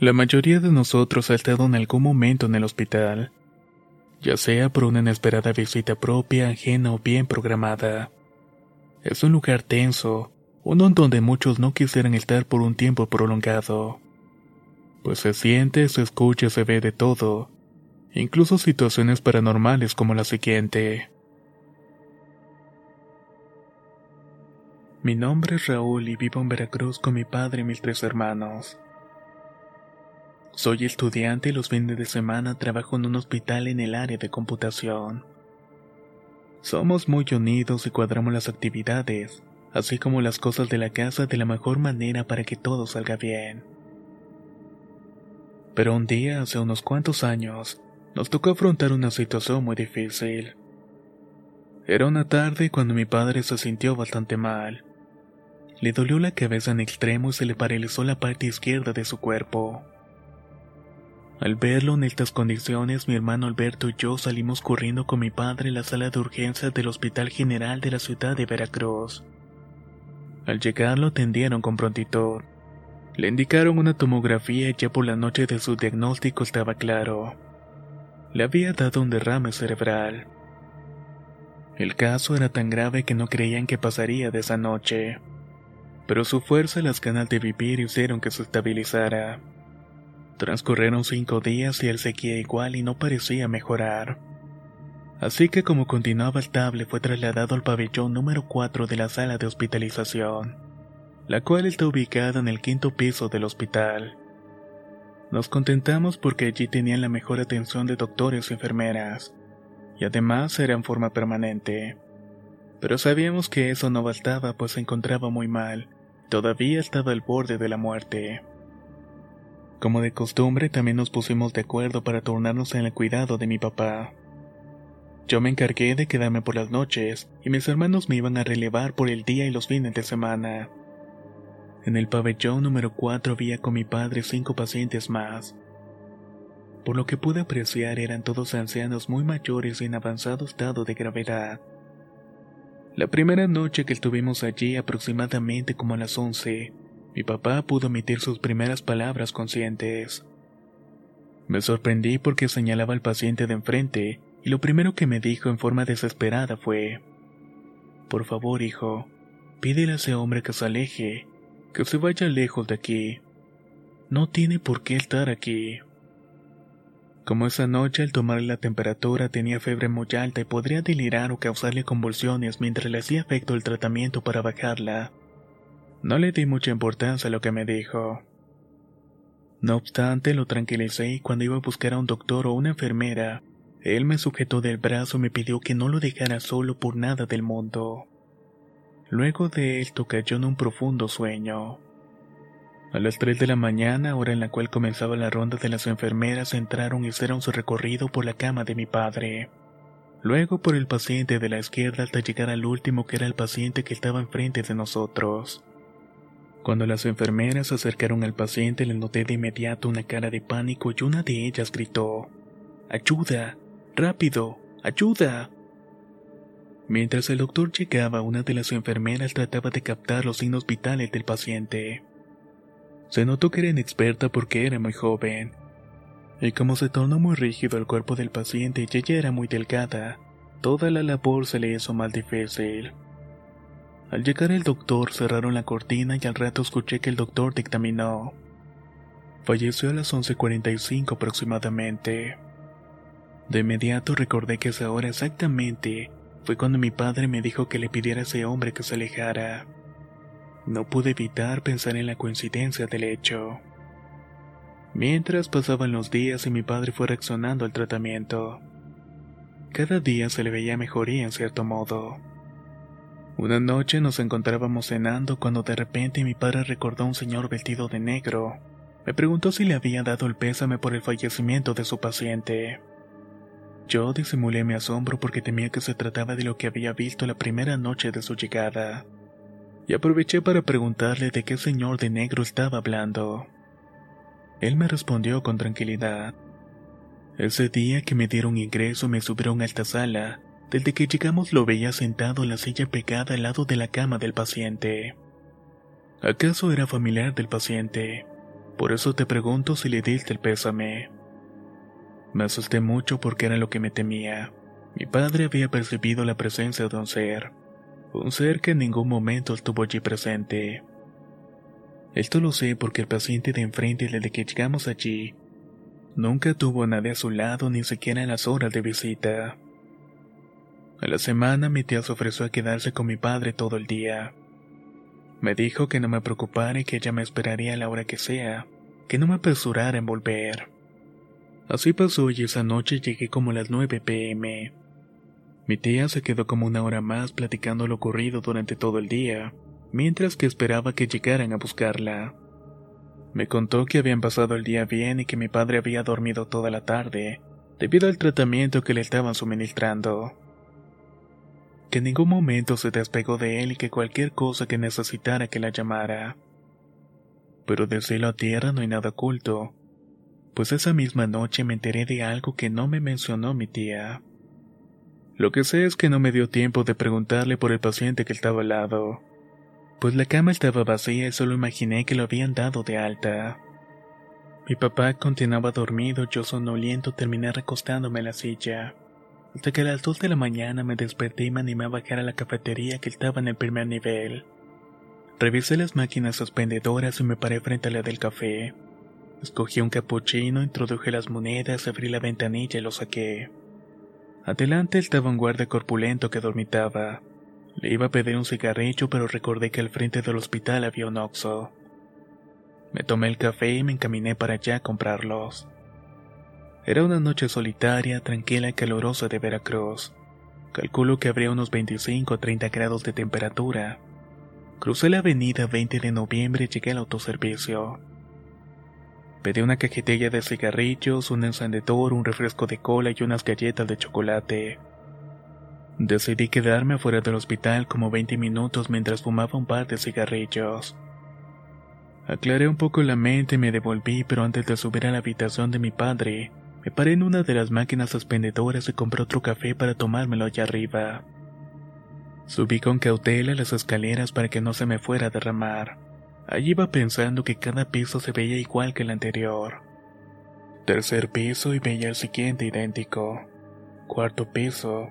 La mayoría de nosotros ha estado en algún momento en el hospital, ya sea por una inesperada visita propia, ajena o bien programada. Es un lugar tenso, uno en donde muchos no quisieran estar por un tiempo prolongado. Pues se siente, se escucha, se ve de todo, incluso situaciones paranormales como la siguiente. Mi nombre es Raúl y vivo en Veracruz con mi padre y mis tres hermanos. Soy estudiante y los fines de semana trabajo en un hospital en el área de computación. Somos muy unidos y cuadramos las actividades, así como las cosas de la casa de la mejor manera para que todo salga bien. Pero un día, hace unos cuantos años, nos tocó afrontar una situación muy difícil. Era una tarde cuando mi padre se sintió bastante mal. Le dolió la cabeza en extremo y se le paralizó la parte izquierda de su cuerpo. Al verlo en estas condiciones, mi hermano Alberto y yo salimos corriendo con mi padre a la sala de urgencias del Hospital General de la ciudad de Veracruz. Al llegar lo atendieron con prontitud. Le indicaron una tomografía y ya por la noche de su diagnóstico estaba claro. Le había dado un derrame cerebral. El caso era tan grave que no creían que pasaría de esa noche. Pero su fuerza y las ganas de vivir hicieron que se estabilizara. Transcurrieron cinco días y él seguía igual y no parecía mejorar. Así que como continuaba estable fue trasladado al pabellón número 4 de la sala de hospitalización, la cual está ubicada en el quinto piso del hospital. Nos contentamos porque allí tenían la mejor atención de doctores y enfermeras, y además era en forma permanente. Pero sabíamos que eso no bastaba pues se encontraba muy mal, todavía estaba al borde de la muerte. Como de costumbre, también nos pusimos de acuerdo para turnarnos en el cuidado de mi papá. Yo me encargué de quedarme por las noches y mis hermanos me iban a relevar por el día y los fines de semana. En el pabellón número 4 había con mi padre cinco pacientes más. Por lo que pude apreciar eran todos ancianos muy mayores y en avanzado estado de gravedad. La primera noche que estuvimos allí aproximadamente como a las 11, mi papá pudo emitir sus primeras palabras conscientes. Me sorprendí porque señalaba al paciente de enfrente y lo primero que me dijo en forma desesperada fue, Por favor, hijo, pídele a ese hombre que se aleje, que se vaya lejos de aquí. No tiene por qué estar aquí. Como esa noche al tomarle la temperatura tenía fiebre muy alta y podría delirar o causarle convulsiones mientras le hacía efecto el tratamiento para bajarla. No le di mucha importancia a lo que me dijo. No obstante, lo tranquilicé y cuando iba a buscar a un doctor o una enfermera, él me sujetó del brazo y me pidió que no lo dejara solo por nada del mundo. Luego de esto cayó en un profundo sueño. A las 3 de la mañana, hora en la cual comenzaba la ronda de las enfermeras, entraron y hicieron su recorrido por la cama de mi padre. Luego por el paciente de la izquierda hasta llegar al último que era el paciente que estaba enfrente de nosotros. Cuando las enfermeras se acercaron al paciente le noté de inmediato una cara de pánico y una de ellas gritó, ¡Ayuda! ¡Rápido! ¡Ayuda! Mientras el doctor llegaba, una de las enfermeras trataba de captar los signos vitales del paciente. Se notó que era inexperta porque era muy joven. Y como se tornó muy rígido el cuerpo del paciente y ella era muy delgada, Toda la labor se le hizo más difícil. Al llegar el doctor cerraron la cortina y al rato escuché que el doctor dictaminó. Falleció a las 11.45 aproximadamente. De inmediato recordé que esa hora exactamente fue cuando mi padre me dijo que le pidiera a ese hombre que se alejara. No pude evitar pensar en la coincidencia del hecho. Mientras pasaban los días y mi padre fue reaccionando al tratamiento. Cada día se le veía mejoría en cierto modo. Una noche nos encontrábamos cenando cuando de repente mi padre recordó a un señor vestido de negro. Me preguntó si le había dado el pésame por el fallecimiento de su paciente. Yo disimulé mi asombro porque temía que se trataba de lo que había visto la primera noche de su llegada. Y aproveché para preguntarle de qué señor de negro estaba hablando. Él me respondió con tranquilidad. Ese día que me dieron ingreso me subieron a esta sala. Desde que llegamos lo veía sentado en la silla pegada al lado de la cama del paciente. ¿Acaso era familiar del paciente? Por eso te pregunto si le diste el pésame. Me asusté mucho porque era lo que me temía. Mi padre había percibido la presencia de un ser, un ser que en ningún momento estuvo allí presente. Esto lo sé porque el paciente de enfrente desde que llegamos allí nunca tuvo a nadie a su lado ni siquiera en las horas de visita. A la semana mi tía se ofreció a quedarse con mi padre todo el día. Me dijo que no me preocupara y que ella me esperaría a la hora que sea, que no me apresurara en volver. Así pasó y esa noche llegué como a las 9 pm. Mi tía se quedó como una hora más platicando lo ocurrido durante todo el día, mientras que esperaba que llegaran a buscarla. Me contó que habían pasado el día bien y que mi padre había dormido toda la tarde, debido al tratamiento que le estaban suministrando. Que en ningún momento se despegó de él y que cualquier cosa que necesitara que la llamara. Pero de cielo a tierra no hay nada oculto, pues esa misma noche me enteré de algo que no me mencionó mi tía. Lo que sé es que no me dio tiempo de preguntarle por el paciente que estaba al lado, pues la cama estaba vacía y solo imaginé que lo habían dado de alta. Mi papá continuaba dormido, yo sonoliento terminé recostándome en la silla, hasta que a las dos de la mañana me desperté y me animé a bajar a la cafetería que estaba en el primer nivel. Revisé las máquinas expendedoras y me paré frente a la del café. Escogí un capuchino, introduje las monedas, abrí la ventanilla y lo saqué. Adelante estaba un guardia corpulento que dormitaba. Le iba a pedir un cigarrillo, pero recordé que al frente del hospital había un oxo. Me tomé el café y me encaminé para allá a comprarlos. Era una noche solitaria, tranquila y calurosa de Veracruz. Calculo que habría unos 25 o 30 grados de temperatura. Crucé la avenida 20 de noviembre y llegué al autoservicio. Pedí una cajetilla de cigarrillos, un encendedor, un refresco de cola y unas galletas de chocolate. Decidí quedarme afuera del hospital como 20 minutos mientras fumaba un par de cigarrillos. Aclaré un poco la mente y me devolví, pero antes de subir a la habitación de mi padre, me paré en una de las máquinas expendedoras y compré otro café para tomármelo allá arriba. Subí con cautela las escaleras para que no se me fuera a derramar. Allí iba pensando que cada piso se veía igual que el anterior. Tercer piso y veía el siguiente idéntico. Cuarto piso.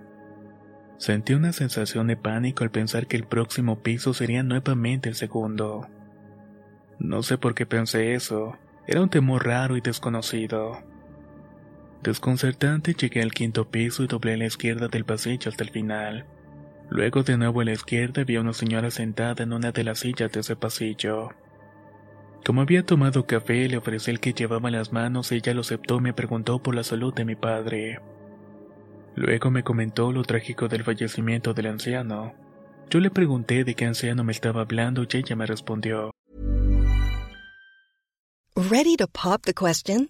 Sentí una sensación de pánico al pensar que el próximo piso sería nuevamente el segundo. No sé por qué pensé eso, era un temor raro y desconocido. Desconcertante llegué al quinto piso y doblé a la izquierda del pasillo hasta el final. Luego de nuevo a la izquierda vi a una señora sentada en una de las sillas de ese pasillo. Como había tomado café, le ofrecí el que llevaba en las manos, ella lo aceptó y me preguntó por la salud de mi padre. Luego me comentó lo trágico del fallecimiento del anciano. Yo le pregunté de qué anciano me estaba hablando y ella me respondió. Ready to pop the question?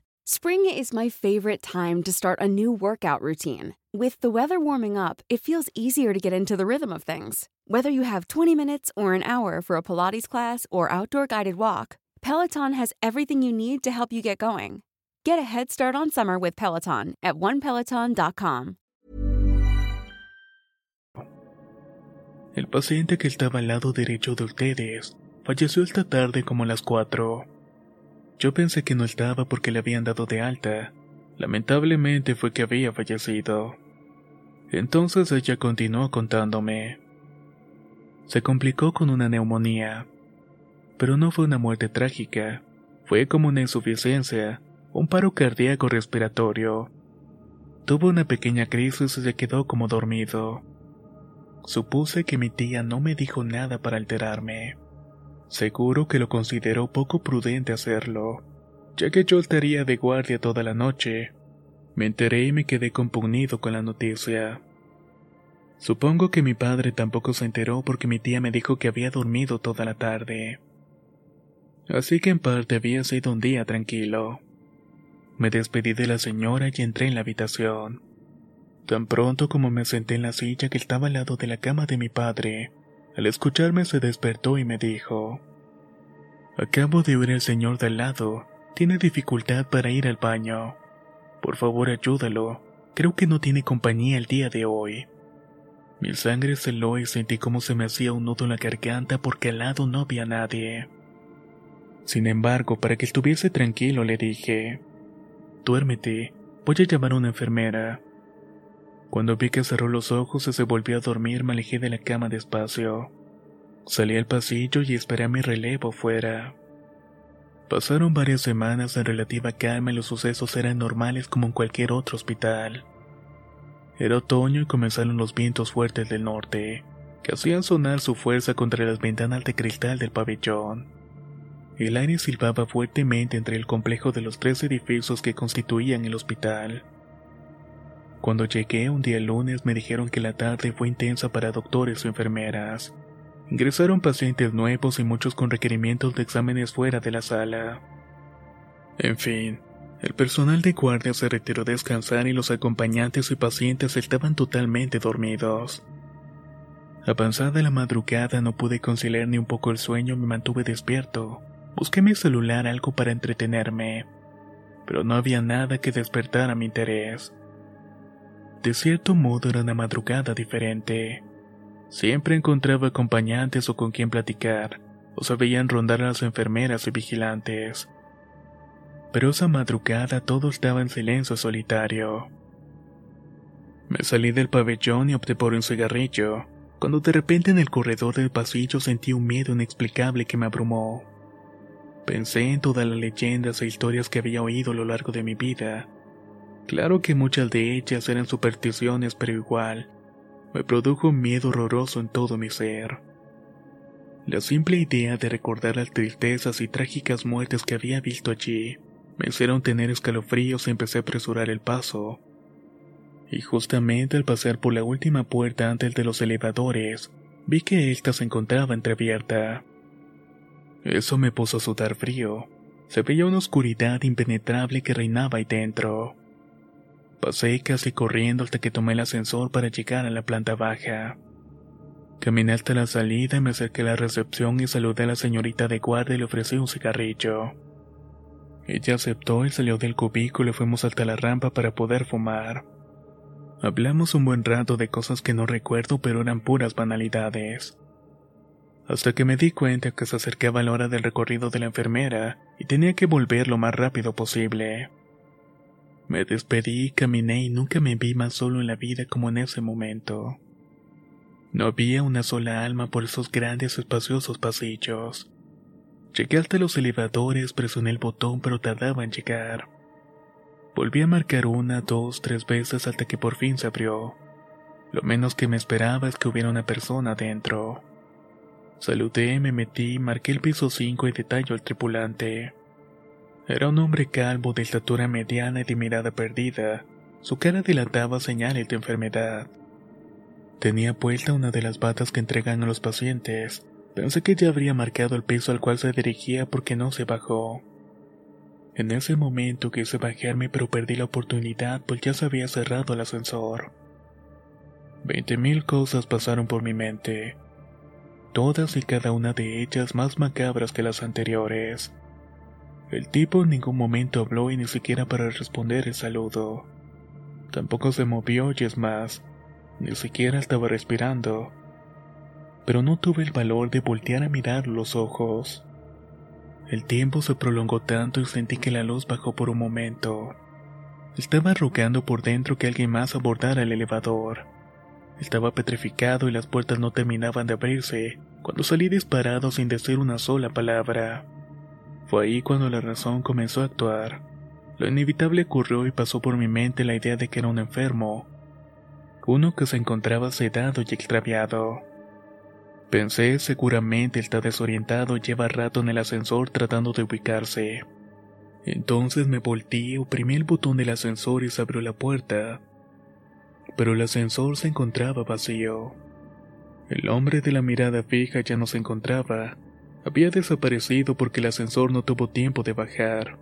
Spring is my favorite time to start a new workout routine. With the weather warming up, it feels easier to get into the rhythm of things. Whether you have 20 minutes or an hour for a Pilates class or outdoor guided walk, Peloton has everything you need to help you get going. Get a head start on summer with Peloton at onepeloton.com. El paciente que estaba al lado derecho de ustedes falleció esta tarde como las 4. Yo pensé que no estaba porque le habían dado de alta. Lamentablemente fue que había fallecido. Entonces ella continuó contándome. Se complicó con una neumonía. Pero no fue una muerte trágica. Fue como una insuficiencia, un paro cardíaco respiratorio. Tuvo una pequeña crisis y se quedó como dormido. Supuse que mi tía no me dijo nada para alterarme. Seguro que lo consideró poco prudente hacerlo, ya que yo estaría de guardia toda la noche. Me enteré y me quedé compungido con la noticia. Supongo que mi padre tampoco se enteró porque mi tía me dijo que había dormido toda la tarde. Así que en parte había sido un día tranquilo. Me despedí de la señora y entré en la habitación. Tan pronto como me senté en la silla que estaba al lado de la cama de mi padre, al escucharme se despertó y me dijo, Acabo de oír al señor de al lado, tiene dificultad para ir al baño. Por favor ayúdalo, creo que no tiene compañía el día de hoy. Mi sangre se heló y sentí como se me hacía un nudo en la garganta porque al lado no había nadie. Sin embargo, para que estuviese tranquilo le dije, Duérmete, voy a llamar a una enfermera. Cuando vi que cerró los ojos y se volvió a dormir, me alejé de la cama despacio. Salí al pasillo y esperé a mi relevo fuera. Pasaron varias semanas en relativa calma y los sucesos eran normales como en cualquier otro hospital. Era otoño y comenzaron los vientos fuertes del norte, que hacían sonar su fuerza contra las ventanas de cristal del pabellón. El aire silbaba fuertemente entre el complejo de los tres edificios que constituían el hospital. Cuando llegué un día lunes me dijeron que la tarde fue intensa para doctores o enfermeras. Ingresaron pacientes nuevos y muchos con requerimientos de exámenes fuera de la sala. En fin, el personal de guardia se retiró a descansar y los acompañantes y pacientes estaban totalmente dormidos. Avanzada la madrugada no pude conciliar ni un poco el sueño, me mantuve despierto. Busqué mi celular algo para entretenerme, pero no había nada que despertara mi interés. De cierto modo era una madrugada diferente. Siempre encontraba acompañantes o con quien platicar, o se veían rondar a las enfermeras y vigilantes. Pero esa madrugada todo estaba en silencio solitario. Me salí del pabellón y opté por un cigarrillo, cuando de repente en el corredor del pasillo sentí un miedo inexplicable que me abrumó. Pensé en todas las leyendas e historias que había oído a lo largo de mi vida, Claro que muchas de ellas eran supersticiones, pero igual, me produjo un miedo horroroso en todo mi ser. La simple idea de recordar las tristezas y trágicas muertes que había visto allí me hicieron tener escalofríos y empecé a apresurar el paso. Y justamente al pasar por la última puerta antes de los elevadores, vi que ésta se encontraba entreabierta. Eso me puso a sudar frío. Se veía una oscuridad impenetrable que reinaba ahí dentro. Pasé casi corriendo hasta que tomé el ascensor para llegar a la planta baja. Caminé hasta la salida me acerqué a la recepción y saludé a la señorita de guardia y le ofrecí un cigarrillo. Ella aceptó y salió del cubículo y fuimos hasta la rampa para poder fumar. Hablamos un buen rato de cosas que no recuerdo pero eran puras banalidades. Hasta que me di cuenta que se acercaba la hora del recorrido de la enfermera y tenía que volver lo más rápido posible. Me despedí, caminé y nunca me vi más solo en la vida como en ese momento. No había una sola alma por esos grandes espaciosos pasillos. Llegué hasta los elevadores, presioné el botón pero tardaba en llegar. Volví a marcar una, dos, tres veces hasta que por fin se abrió. Lo menos que me esperaba es que hubiera una persona dentro. Saludé, me metí, marqué el piso 5 y detallo al tripulante. Era un hombre calvo de estatura mediana y de mirada perdida. Su cara delataba señales de enfermedad. Tenía puesta una de las batas que entregan a los pacientes. Pensé que ya habría marcado el piso al cual se dirigía porque no se bajó. En ese momento quise bajarme pero perdí la oportunidad pues ya se había cerrado el ascensor. Veinte mil cosas pasaron por mi mente, todas y cada una de ellas más macabras que las anteriores. El tipo en ningún momento habló y ni siquiera para responder el saludo. Tampoco se movió y es más, ni siquiera estaba respirando. Pero no tuve el valor de voltear a mirar los ojos. El tiempo se prolongó tanto y sentí que la luz bajó por un momento. Estaba rogando por dentro que alguien más abordara el elevador. Estaba petrificado y las puertas no terminaban de abrirse cuando salí disparado sin decir una sola palabra. Fue ahí cuando la razón comenzó a actuar. Lo inevitable ocurrió y pasó por mi mente la idea de que era un enfermo, uno que se encontraba sedado y extraviado. Pensé, seguramente está desorientado lleva rato en el ascensor tratando de ubicarse. Entonces me volteé, oprimí el botón del ascensor y se abrió la puerta. Pero el ascensor se encontraba vacío. El hombre de la mirada fija ya no se encontraba. Había desaparecido porque el ascensor no tuvo tiempo de bajar.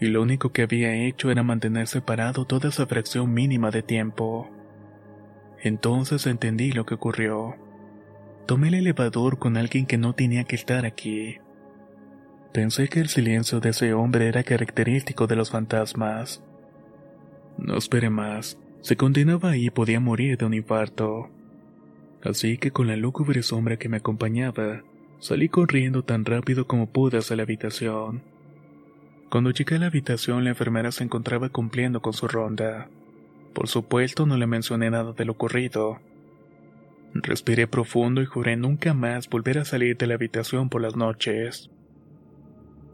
Y lo único que había hecho era mantenerse parado toda esa fracción mínima de tiempo. Entonces entendí lo que ocurrió. Tomé el elevador con alguien que no tenía que estar aquí. Pensé que el silencio de ese hombre era característico de los fantasmas. No esperé más. Si continuaba ahí podía morir de un infarto. Así que con la lúgubre sombra que me acompañaba, salí corriendo tan rápido como pude hacia la habitación. Cuando llegué a la habitación la enfermera se encontraba cumpliendo con su ronda. Por supuesto no le mencioné nada de lo ocurrido. Respiré profundo y juré nunca más volver a salir de la habitación por las noches.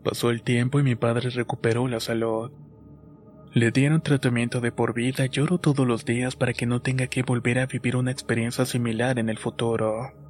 Pasó el tiempo y mi padre recuperó la salud. Le dieron tratamiento de por vida y lloro todos los días para que no tenga que volver a vivir una experiencia similar en el futuro.